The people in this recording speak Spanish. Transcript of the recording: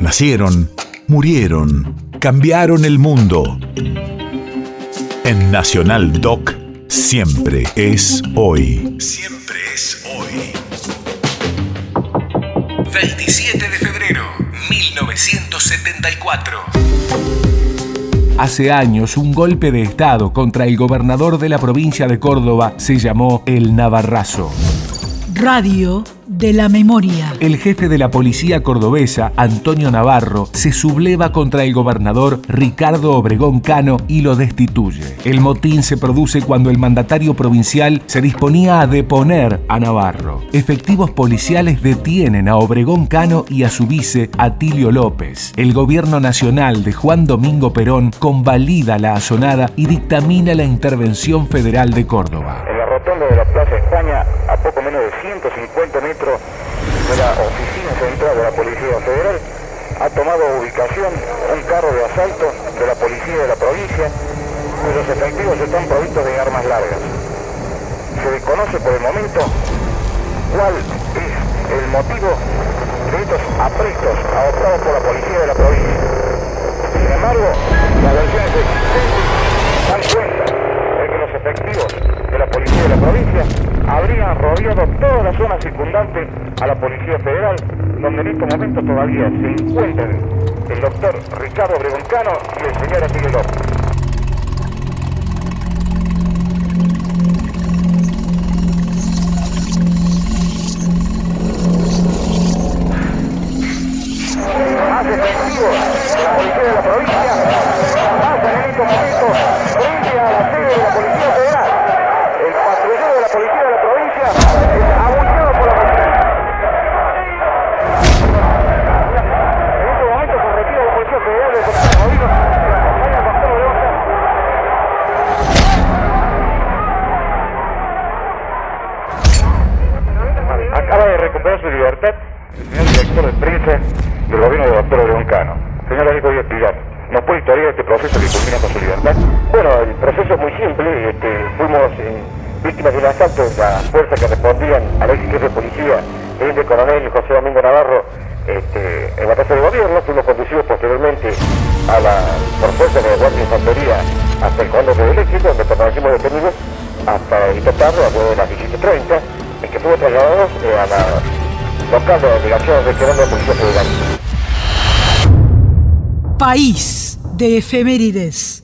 Nacieron, murieron, cambiaron el mundo. En Nacional Doc, siempre es hoy. Siempre es hoy. 27 de febrero, 1974. Hace años, un golpe de Estado contra el gobernador de la provincia de Córdoba se llamó el Navarrazo. Radio de la memoria. El jefe de la policía cordobesa, Antonio Navarro, se subleva contra el gobernador Ricardo Obregón Cano y lo destituye. El motín se produce cuando el mandatario provincial se disponía a deponer a Navarro. Efectivos policiales detienen a Obregón Cano y a su vice, Atilio López. El gobierno nacional de Juan Domingo Perón convalida la asonada y dictamina la intervención federal de Córdoba. En la rotonda de la Plaza España, poco menos de 150 metros de la Oficina Central de la Policía Federal ha tomado ubicación un carro de asalto de la Policía de la provincia cuyos efectivos están provistos de armas largas. Se desconoce por el momento cuál es el motivo de estos aprestos adoptados por la Policía de la provincia. Sin embargo, las versiones existentes dan cuenta de que los efectivos de la Policía de la provincia toda la zona circundante a la Policía Federal, donde en este momento todavía se encuentran el doctor Ricardo Bregoncano y el señor López. Recuperar su libertad el señor director de prensa del gobierno del doctor León Cano. Señor Alejo Díaz Pilar, ¿nos puede historiar este proceso que culmina con su libertad? Bueno, el proceso es muy simple. Este, fuimos eh, víctimas de un asalto de la fuerza que respondían al ex jefe de policía, teniente coronel José Domingo Navarro, este, en la casa de gobierno. Fuimos conducidos posteriormente a la, por fuerza de la Guardia de Infantería hasta el Condor del Éxito, donde permanecimos detenidos hasta intentarlo a de las 17.30, fuimos trasladados eh, a la de de. País de efemérides.